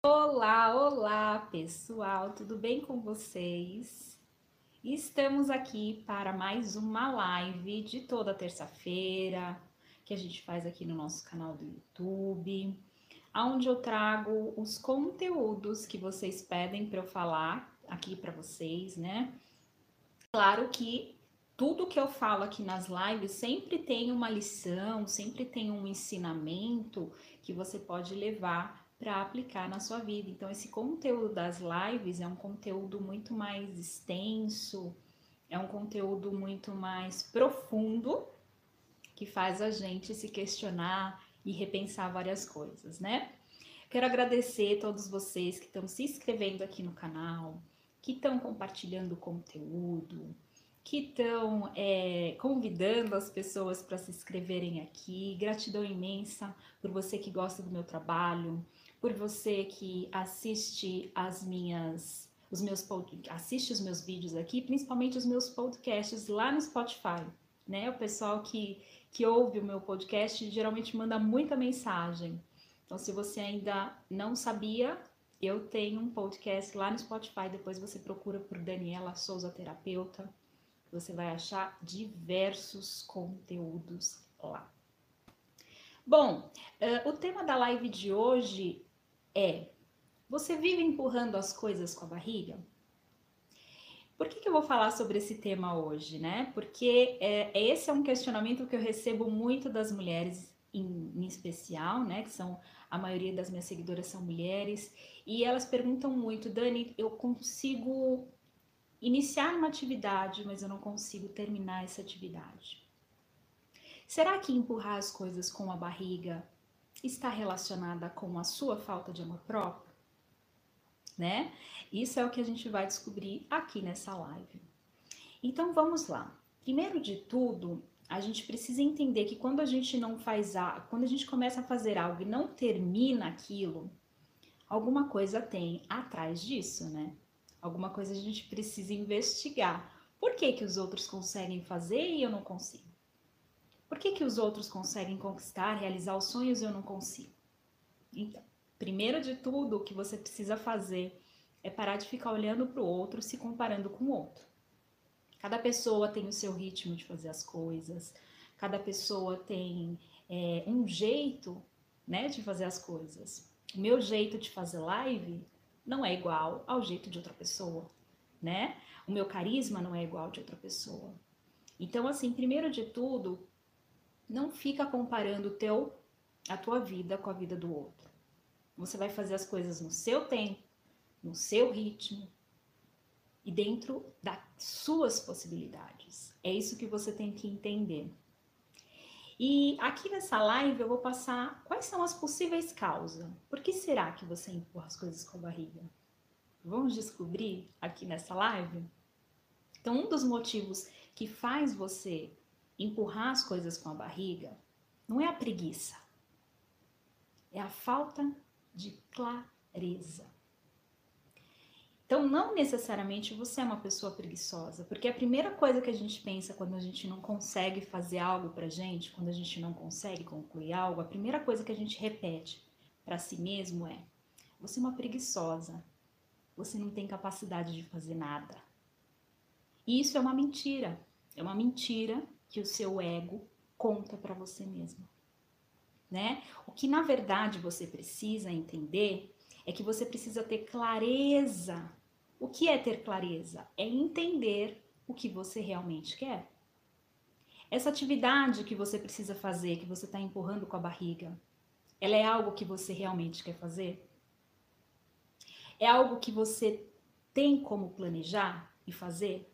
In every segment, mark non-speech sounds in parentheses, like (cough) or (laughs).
Olá, olá pessoal, tudo bem com vocês? Estamos aqui para mais uma live de toda terça-feira que a gente faz aqui no nosso canal do YouTube, onde eu trago os conteúdos que vocês pedem para eu falar aqui para vocês, né? Claro que tudo que eu falo aqui nas lives sempre tem uma lição, sempre tem um ensinamento que você pode levar para aplicar na sua vida. Então, esse conteúdo das lives é um conteúdo muito mais extenso, é um conteúdo muito mais profundo que faz a gente se questionar e repensar várias coisas, né? Quero agradecer a todos vocês que estão se inscrevendo aqui no canal, que estão compartilhando o conteúdo, que estão é, convidando as pessoas para se inscreverem aqui. Gratidão imensa por você que gosta do meu trabalho, por você que assiste as minhas, os meus assiste os meus vídeos aqui, principalmente os meus podcasts lá no Spotify, né? O pessoal que que ouve o meu podcast geralmente manda muita mensagem. Então, se você ainda não sabia, eu tenho um podcast lá no Spotify. Depois você procura por Daniela Souza Terapeuta. Você vai achar diversos conteúdos lá. Bom, uh, o tema da live de hoje é: você vive empurrando as coisas com a barriga? Por que, que eu vou falar sobre esse tema hoje, né? Porque é, esse é um questionamento que eu recebo muito das mulheres, em, em especial, né? Que são a maioria das minhas seguidoras são mulheres, e elas perguntam muito, Dani, eu consigo iniciar uma atividade, mas eu não consigo terminar essa atividade. Será que empurrar as coisas com a barriga está relacionada com a sua falta de amor próprio? Né? Isso é o que a gente vai descobrir aqui nessa live. Então vamos lá. Primeiro de tudo, a gente precisa entender que quando a gente não faz a, quando a gente começa a fazer algo e não termina aquilo, alguma coisa tem atrás disso, né? Alguma coisa a gente precisa investigar. Por que que os outros conseguem fazer e eu não consigo? Por que, que os outros conseguem conquistar, realizar os sonhos e eu não consigo? Então, primeiro de tudo, o que você precisa fazer é parar de ficar olhando para o outro, se comparando com o outro. Cada pessoa tem o seu ritmo de fazer as coisas, cada pessoa tem é, um jeito né, de fazer as coisas. O meu jeito de fazer live não é igual ao jeito de outra pessoa, né? O meu carisma não é igual de outra pessoa. Então, assim, primeiro de tudo, não fica comparando o teu, a tua vida com a vida do outro. Você vai fazer as coisas no seu tempo, no seu ritmo e dentro das suas possibilidades. É isso que você tem que entender. E aqui nessa live eu vou passar quais são as possíveis causas. Por que será que você empurra as coisas com a barriga? Vamos descobrir aqui nessa live? Então, um dos motivos que faz você empurrar as coisas com a barriga não é a preguiça, é a falta de clareza. Então, não necessariamente você é uma pessoa preguiçosa, porque a primeira coisa que a gente pensa quando a gente não consegue fazer algo pra gente, quando a gente não consegue concluir algo, a primeira coisa que a gente repete para si mesmo é: você é uma preguiçosa, você não tem capacidade de fazer nada. E isso é uma mentira. É uma mentira que o seu ego conta para você mesmo. Né? O que na verdade você precisa entender é que você precisa ter clareza. O que é ter clareza? É entender o que você realmente quer. Essa atividade que você precisa fazer, que você está empurrando com a barriga, ela é algo que você realmente quer fazer? É algo que você tem como planejar e fazer?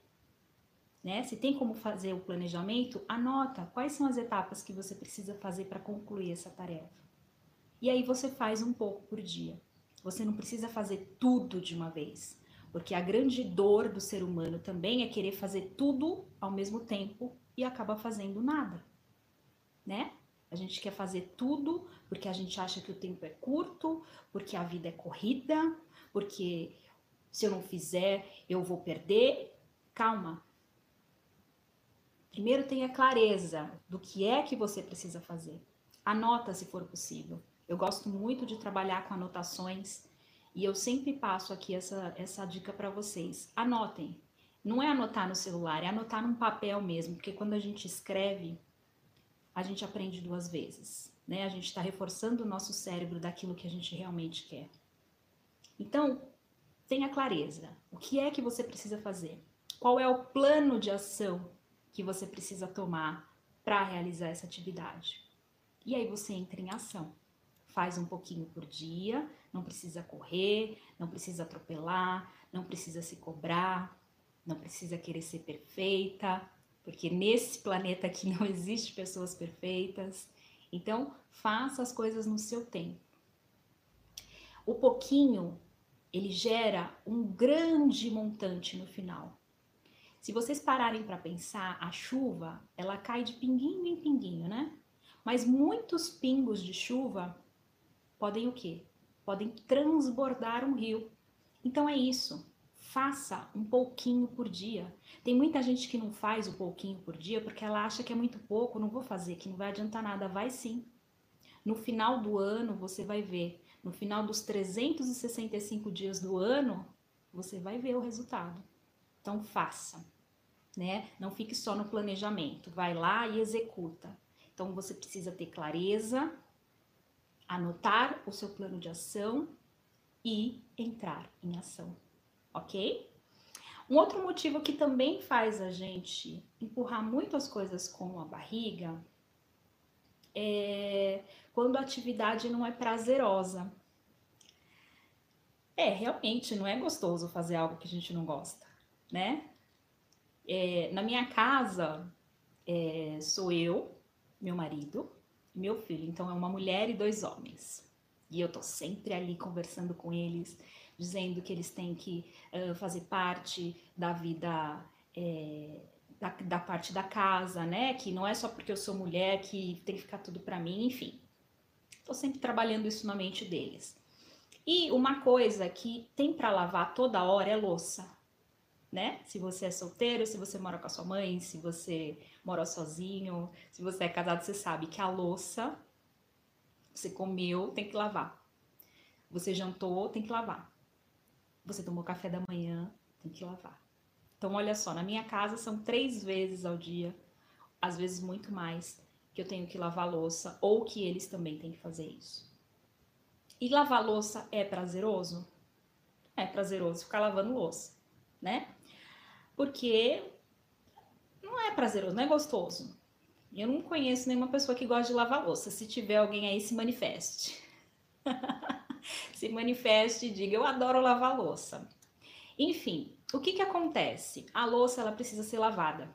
Né? Se tem como fazer o planejamento, anota quais são as etapas que você precisa fazer para concluir essa tarefa. E aí você faz um pouco por dia. Você não precisa fazer tudo de uma vez, porque a grande dor do ser humano também é querer fazer tudo ao mesmo tempo e acaba fazendo nada, né? A gente quer fazer tudo porque a gente acha que o tempo é curto, porque a vida é corrida, porque se eu não fizer eu vou perder. Calma, Primeiro tenha clareza do que é que você precisa fazer. Anota se for possível. Eu gosto muito de trabalhar com anotações E eu sempre passo aqui essa, essa dica para vocês. Anotem. Não é anotar no celular, é anotar num papel mesmo, porque quando a gente escreve, a gente aprende duas vezes, né? A gente está reforçando o nosso cérebro daquilo que a gente realmente quer. Então, tenha clareza. O que é que você precisa fazer? Qual é o plano de ação que você precisa tomar para realizar essa atividade? E aí você entra em ação. Faz um pouquinho por dia, não precisa correr, não precisa atropelar, não precisa se cobrar, não precisa querer ser perfeita, porque nesse planeta aqui (laughs) não existe pessoas perfeitas. Então, faça as coisas no seu tempo. O pouquinho, ele gera um grande montante no final. Se vocês pararem para pensar, a chuva, ela cai de pinguinho em pinguinho, né? Mas muitos pingos de chuva podem o quê? Podem transbordar um rio. Então é isso faça um pouquinho por dia. Tem muita gente que não faz o pouquinho por dia porque ela acha que é muito pouco, não vou fazer, que não vai adiantar nada. Vai sim. No final do ano, você vai ver. No final dos 365 dias do ano, você vai ver o resultado. Então, faça. Né? Não fique só no planejamento. Vai lá e executa. Então, você precisa ter clareza, anotar o seu plano de ação e entrar em ação ok? Um outro motivo que também faz a gente empurrar muitas coisas com a barriga é quando a atividade não é prazerosa. É, realmente não é gostoso fazer algo que a gente não gosta, né? É, na minha casa, é, sou eu, meu marido, meu filho. Então, é uma mulher e dois homens. E eu tô sempre ali conversando com eles, dizendo que eles têm que uh, fazer parte da vida, é, da, da, parte da casa, né? Que não é só porque eu sou mulher que tem que ficar tudo para mim, enfim. Tô sempre trabalhando isso na mente deles. E uma coisa que tem para lavar toda hora é louça, né? Se você é solteiro, se você mora com a sua mãe, se você mora sozinho, se você é casado, você sabe que a louça você comeu, tem que lavar. Você jantou, tem que lavar. Você tomou café da manhã, tem que lavar. Então, olha só, na minha casa são três vezes ao dia, às vezes muito mais, que eu tenho que lavar louça ou que eles também têm que fazer isso. E lavar louça é prazeroso? É prazeroso ficar lavando louça, né? Porque não é prazeroso, não é gostoso. Eu não conheço nenhuma pessoa que gosta de lavar louça. Se tiver alguém aí, se manifeste. (laughs) se manifeste e diga: Eu adoro lavar louça. Enfim, o que, que acontece? A louça ela precisa ser lavada.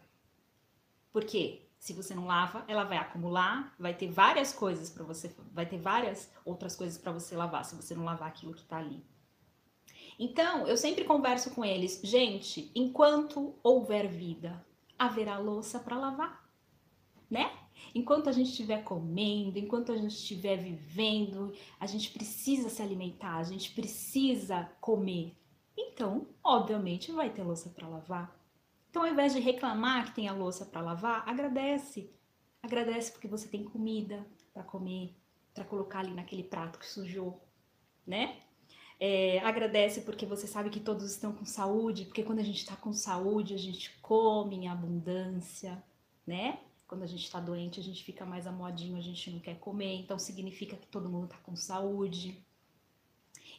Por quê? Se você não lava, ela vai acumular, vai ter várias coisas para você, vai ter várias outras coisas para você lavar se você não lavar aquilo que tá ali. Então, eu sempre converso com eles, gente, enquanto houver vida, haverá louça para lavar, né? Enquanto a gente estiver comendo, enquanto a gente estiver vivendo, a gente precisa se alimentar, a gente precisa comer. Então, obviamente, vai ter louça para lavar. Então, ao invés de reclamar que tem a louça para lavar, agradece. Agradece porque você tem comida para comer, para colocar ali naquele prato que sujou, né? É, agradece porque você sabe que todos estão com saúde, porque quando a gente está com saúde, a gente come em abundância, né? Quando a gente está doente, a gente fica mais amodinho, a gente não quer comer, então significa que todo mundo está com saúde.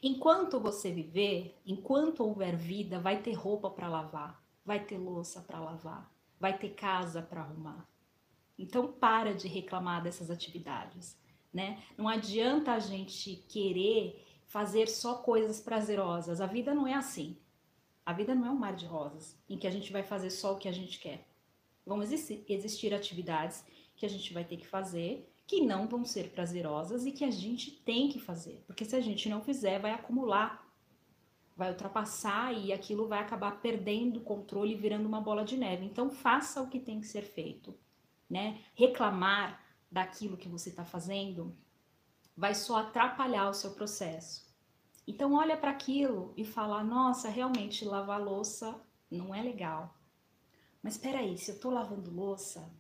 Enquanto você viver, enquanto houver vida, vai ter roupa para lavar, vai ter louça para lavar, vai ter casa para arrumar. Então para de reclamar dessas atividades, né? Não adianta a gente querer fazer só coisas prazerosas. A vida não é assim. A vida não é um mar de rosas em que a gente vai fazer só o que a gente quer. Vão existir, existir atividades que a gente vai ter que fazer que não vão ser prazerosas e que a gente tem que fazer, porque se a gente não fizer, vai acumular, vai ultrapassar e aquilo vai acabar perdendo o controle e virando uma bola de neve. Então, faça o que tem que ser feito, né? Reclamar daquilo que você está fazendo vai só atrapalhar o seu processo. Então, olha para aquilo e fala: nossa, realmente lavar louça não é legal. Mas espera aí, se eu estou lavando louça,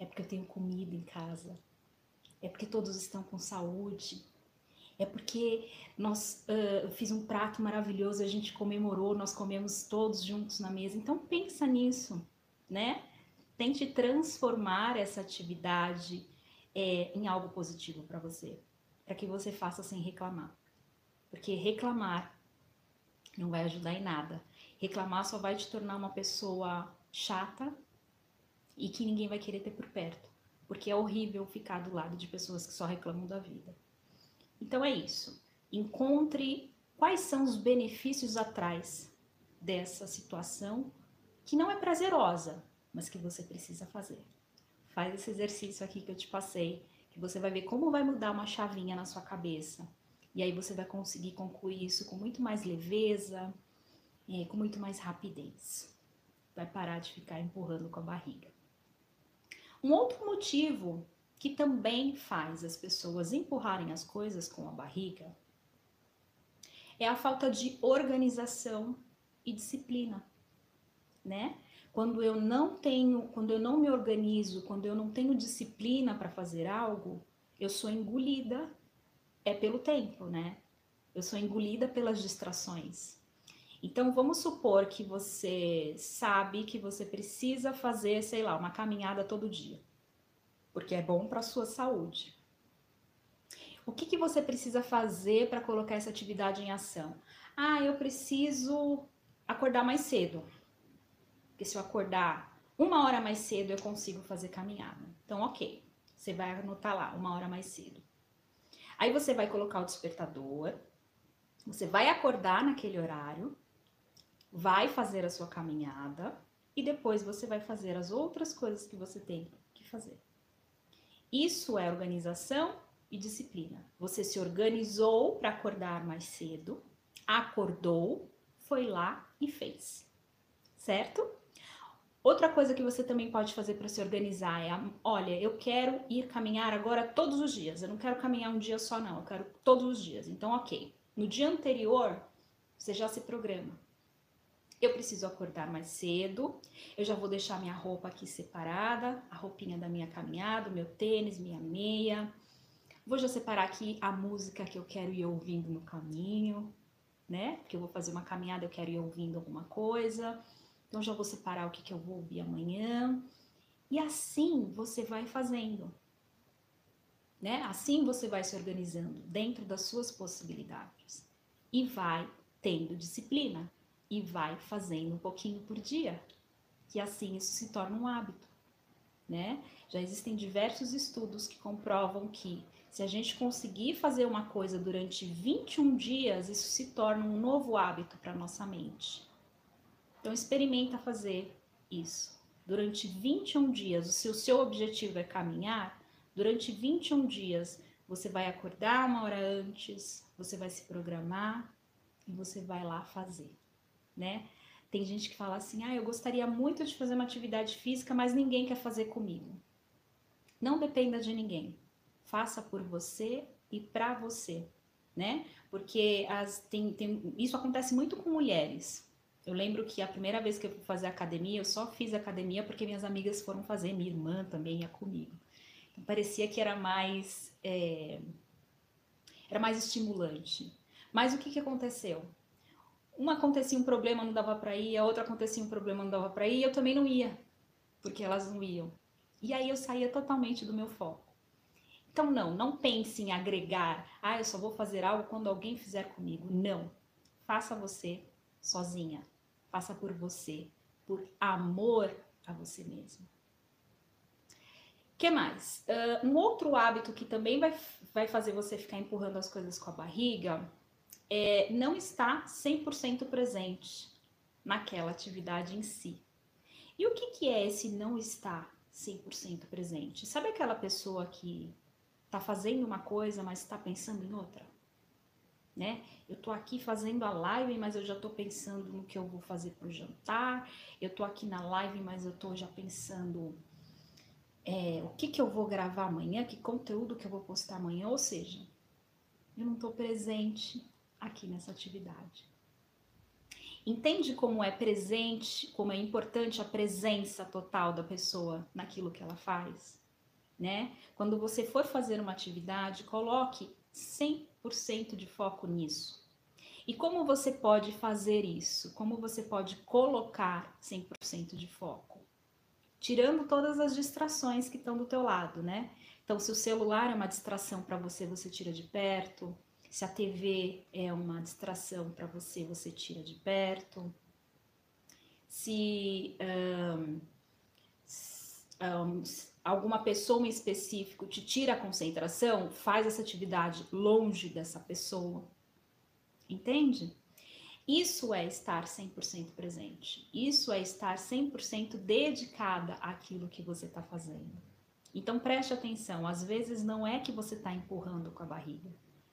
é porque eu tenho comida em casa. É porque todos estão com saúde. é porque nós uh, fiz um prato maravilhoso, a gente comemorou, nós comemos todos juntos na mesa. Então pensa nisso, né? Tente transformar essa atividade é, em algo positivo para você, para que você faça sem reclamar. Porque reclamar não vai ajudar em nada. Reclamar só vai te tornar uma pessoa chata e que ninguém vai querer ter por perto. Porque é horrível ficar do lado de pessoas que só reclamam da vida. Então é isso. Encontre quais são os benefícios atrás dessa situação que não é prazerosa, mas que você precisa fazer. Faz esse exercício aqui que eu te passei, que você vai ver como vai mudar uma chavinha na sua cabeça. E aí você vai conseguir concluir isso com muito mais leveza, é, com muito mais rapidez. Vai parar de ficar empurrando com a barriga. Um outro motivo que também faz as pessoas empurrarem as coisas com a barriga é a falta de organização e disciplina, né? Quando eu não tenho, quando eu não me organizo, quando eu não tenho disciplina para fazer algo, eu sou engolida é pelo tempo, né? Eu sou engolida pelas distrações. Então vamos supor que você sabe que você precisa fazer, sei lá, uma caminhada todo dia porque é bom para a sua saúde. O que, que você precisa fazer para colocar essa atividade em ação? Ah, eu preciso acordar mais cedo. Porque se eu acordar uma hora mais cedo, eu consigo fazer caminhada. Então, ok. Você vai anotar lá, uma hora mais cedo. Aí você vai colocar o despertador, você vai acordar naquele horário, vai fazer a sua caminhada e depois você vai fazer as outras coisas que você tem que fazer. Isso é organização e disciplina. Você se organizou para acordar mais cedo, acordou, foi lá e fez. Certo? Outra coisa que você também pode fazer para se organizar é: olha, eu quero ir caminhar agora todos os dias. Eu não quero caminhar um dia só, não. Eu quero todos os dias. Então, ok. No dia anterior, você já se programa eu preciso acordar mais cedo, eu já vou deixar minha roupa aqui separada, a roupinha da minha caminhada, meu tênis, minha meia. Vou já separar aqui a música que eu quero ir ouvindo no caminho, né? Porque eu vou fazer uma caminhada, eu quero ir ouvindo alguma coisa. Então já vou separar o que, que eu vou ouvir amanhã. E assim você vai fazendo. Né? Assim você vai se organizando dentro das suas possibilidades e vai tendo disciplina e vai fazendo um pouquinho por dia, que assim isso se torna um hábito, né? Já existem diversos estudos que comprovam que se a gente conseguir fazer uma coisa durante 21 dias, isso se torna um novo hábito para nossa mente. Então experimenta fazer isso. Durante 21 dias, se o seu objetivo é caminhar, durante 21 dias você vai acordar uma hora antes, você vai se programar e você vai lá fazer né? Tem gente que fala assim: ah, eu gostaria muito de fazer uma atividade física, mas ninguém quer fazer comigo. Não dependa de ninguém. Faça por você e para você, né? Porque as, tem, tem, isso acontece muito com mulheres. Eu lembro que a primeira vez que eu fui fazer academia, eu só fiz academia porque minhas amigas foram fazer, minha irmã também ia comigo. Então, parecia que era mais, é, era mais estimulante. Mas o que, que aconteceu? uma acontecia um problema, não dava para ir, a outra acontecia um problema, não dava para ir, eu também não ia, porque elas não iam. E aí eu saía totalmente do meu foco. Então, não, não pense em agregar, ah, eu só vou fazer algo quando alguém fizer comigo. Não. Faça você sozinha. Faça por você, por amor a você mesmo. que mais? Uh, um outro hábito que também vai, vai fazer você ficar empurrando as coisas com a barriga é, não está 100% presente naquela atividade em si. E o que, que é esse não estar 100% presente? Sabe aquela pessoa que está fazendo uma coisa, mas está pensando em outra? Né? Eu tô aqui fazendo a live, mas eu já tô pensando no que eu vou fazer pro jantar. Eu tô aqui na live, mas eu tô já pensando é, o que que eu vou gravar amanhã, que conteúdo que eu vou postar amanhã. Ou seja, eu não tô presente aqui nessa atividade. Entende como é presente, como é importante a presença total da pessoa naquilo que ela faz, né? Quando você for fazer uma atividade, coloque 100 100% de foco nisso. E como você pode fazer isso? Como você pode colocar 100% de foco? Tirando todas as distrações que estão do teu lado, né? Então, se o celular é uma distração para você, você tira de perto. Se a TV é uma distração para você, você tira de perto. Se um, um, alguma pessoa em específico te tira a concentração, faz essa atividade longe dessa pessoa. Entende? Isso é estar 100% presente. Isso é estar 100% dedicada àquilo que você está fazendo. Então preste atenção, às vezes não é que você está empurrando com a barriga.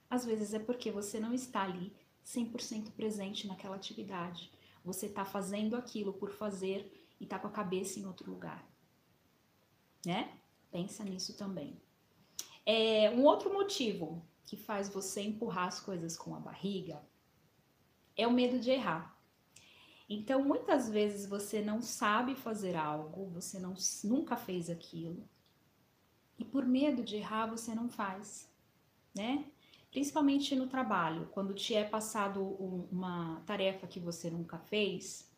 Às vezes é porque você não está ali 100% presente naquela atividade. Você está fazendo aquilo por fazer e está com a cabeça em outro lugar né? Pensa nisso também. É, um outro motivo que faz você empurrar as coisas com a barriga é o medo de errar. Então, muitas vezes você não sabe fazer algo, você não, nunca fez aquilo, e por medo de errar você não faz, né? Principalmente no trabalho, quando te é passado um, uma tarefa que você nunca fez,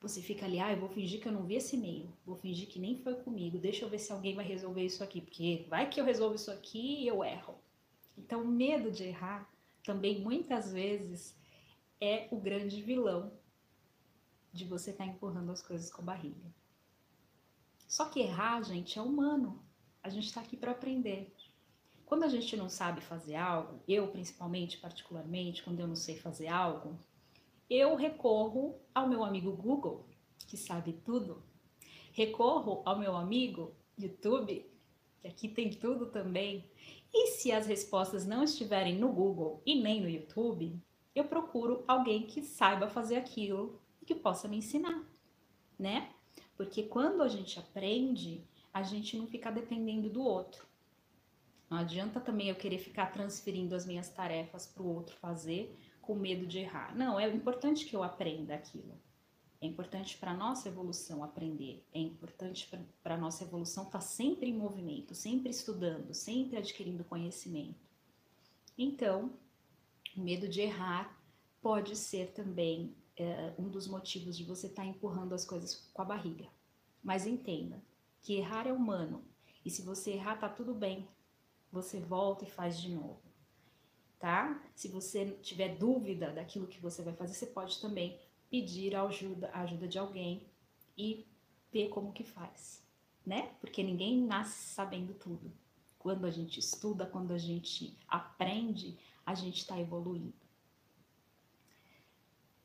você fica ali, ah, eu vou fingir que eu não vi esse e-mail, vou fingir que nem foi comigo, deixa eu ver se alguém vai resolver isso aqui, porque vai que eu resolvo isso aqui e eu erro. Então, o medo de errar também muitas vezes é o grande vilão de você estar tá empurrando as coisas com a barriga. Só que errar, gente, é humano. A gente está aqui para aprender. Quando a gente não sabe fazer algo, eu principalmente, particularmente, quando eu não sei fazer algo, eu recorro ao meu amigo Google, que sabe tudo. Recorro ao meu amigo YouTube, que aqui tem tudo também. E se as respostas não estiverem no Google e nem no YouTube, eu procuro alguém que saiba fazer aquilo e que possa me ensinar, né? Porque quando a gente aprende, a gente não fica dependendo do outro. Não adianta também eu querer ficar transferindo as minhas tarefas para o outro fazer, com medo de errar. Não, é importante que eu aprenda aquilo. É importante para a nossa evolução aprender. É importante para a nossa evolução estar tá sempre em movimento, sempre estudando, sempre adquirindo conhecimento. Então, o medo de errar pode ser também é, um dos motivos de você estar tá empurrando as coisas com a barriga. Mas entenda que errar é humano. E se você errar, tá tudo bem. Você volta e faz de novo tá? Se você tiver dúvida daquilo que você vai fazer, você pode também pedir a ajuda, ajuda de alguém e ver como que faz, né? Porque ninguém nasce sabendo tudo. Quando a gente estuda, quando a gente aprende, a gente está evoluindo.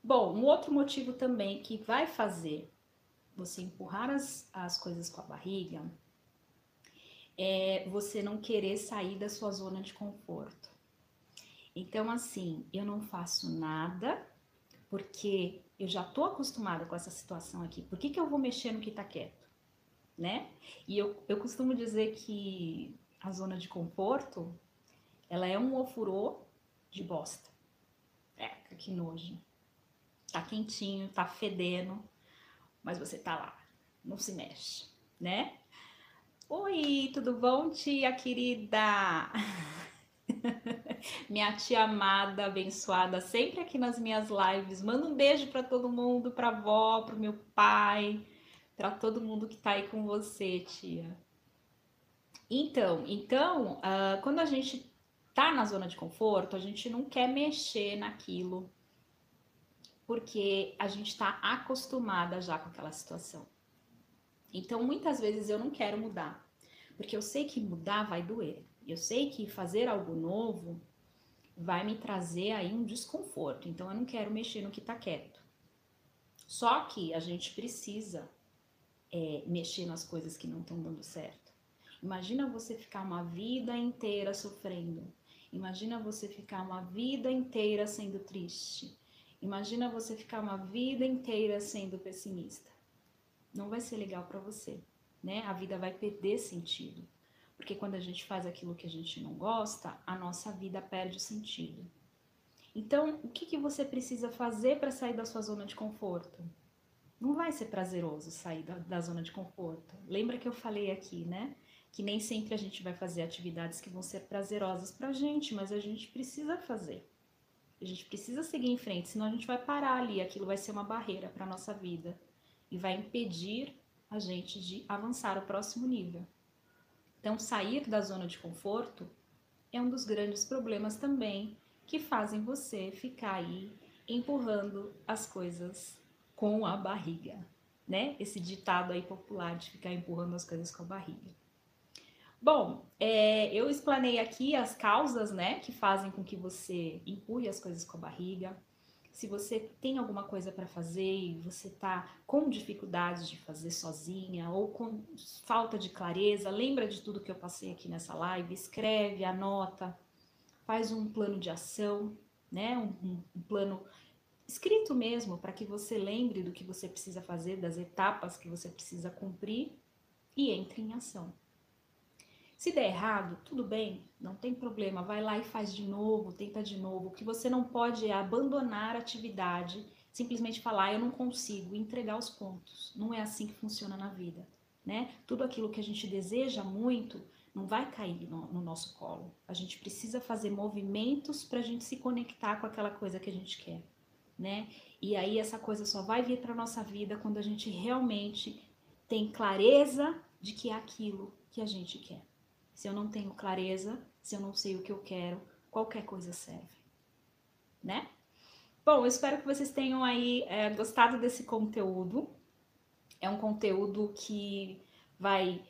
Bom, um outro motivo também que vai fazer você empurrar as, as coisas com a barriga é você não querer sair da sua zona de conforto. Então, assim, eu não faço nada porque eu já tô acostumada com essa situação aqui. Por que, que eu vou mexer no que tá quieto? Né? E eu, eu costumo dizer que a zona de conforto, ela é um ofurô de bosta. É, que nojo. Tá quentinho, tá fedendo, mas você tá lá, não se mexe, né? Oi, tudo bom, tia querida? (laughs) (laughs) minha tia amada, abençoada, sempre aqui nas minhas lives. Manda um beijo para todo mundo, para avó, para meu pai, para todo mundo que está aí com você, tia. Então, então, uh, quando a gente tá na zona de conforto, a gente não quer mexer naquilo, porque a gente está acostumada já com aquela situação. Então, muitas vezes eu não quero mudar, porque eu sei que mudar vai doer. Eu sei que fazer algo novo vai me trazer aí um desconforto, então eu não quero mexer no que tá quieto. Só que a gente precisa é, mexer nas coisas que não estão dando certo. Imagina você ficar uma vida inteira sofrendo. Imagina você ficar uma vida inteira sendo triste. Imagina você ficar uma vida inteira sendo pessimista. Não vai ser legal para você, né? A vida vai perder sentido. Porque quando a gente faz aquilo que a gente não gosta, a nossa vida perde sentido. Então, o que, que você precisa fazer para sair da sua zona de conforto? Não vai ser prazeroso sair da, da zona de conforto. Lembra que eu falei aqui, né? que nem sempre a gente vai fazer atividades que vão ser prazerosas pra gente, mas a gente precisa fazer. A gente precisa seguir em frente, senão a gente vai parar ali, aquilo vai ser uma barreira para nossa vida e vai impedir a gente de avançar ao próximo nível. Então, sair da zona de conforto é um dos grandes problemas também que fazem você ficar aí empurrando as coisas com a barriga, né? Esse ditado aí popular de ficar empurrando as coisas com a barriga. Bom, é, eu explanei aqui as causas, né, que fazem com que você empurre as coisas com a barriga. Se você tem alguma coisa para fazer e você está com dificuldades de fazer sozinha ou com falta de clareza, lembra de tudo que eu passei aqui nessa live, escreve, anota, faz um plano de ação, né, um, um plano escrito mesmo, para que você lembre do que você precisa fazer, das etapas que você precisa cumprir e entre em ação. Se der errado, tudo bem, não tem problema, vai lá e faz de novo, tenta de novo. O que você não pode é abandonar a atividade, simplesmente falar, eu não consigo, entregar os pontos. Não é assim que funciona na vida, né? Tudo aquilo que a gente deseja muito não vai cair no, no nosso colo. A gente precisa fazer movimentos para a gente se conectar com aquela coisa que a gente quer, né? E aí essa coisa só vai vir para nossa vida quando a gente realmente tem clareza de que é aquilo que a gente quer. Se eu não tenho clareza, se eu não sei o que eu quero, qualquer coisa serve, né? Bom, eu espero que vocês tenham aí é, gostado desse conteúdo. É um conteúdo que vai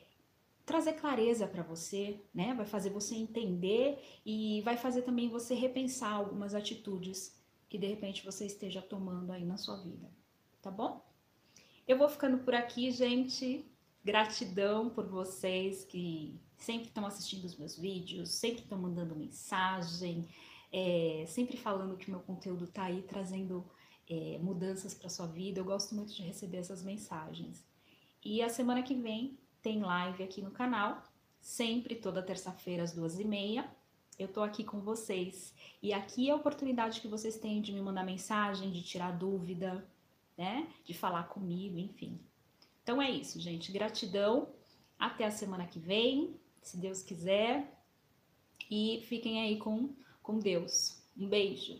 trazer clareza para você, né? Vai fazer você entender e vai fazer também você repensar algumas atitudes que de repente você esteja tomando aí na sua vida, tá bom? Eu vou ficando por aqui, gente. Gratidão por vocês que sempre estão assistindo os meus vídeos, sempre estão mandando mensagem, é, sempre falando que meu conteúdo está aí trazendo é, mudanças para sua vida. Eu gosto muito de receber essas mensagens. E a semana que vem tem live aqui no canal, sempre toda terça-feira às duas e meia. Eu tô aqui com vocês e aqui é a oportunidade que vocês têm de me mandar mensagem, de tirar dúvida, né? De falar comigo, enfim. Então é isso, gente. Gratidão. Até a semana que vem se Deus quiser. E fiquem aí com, com Deus. Um beijo.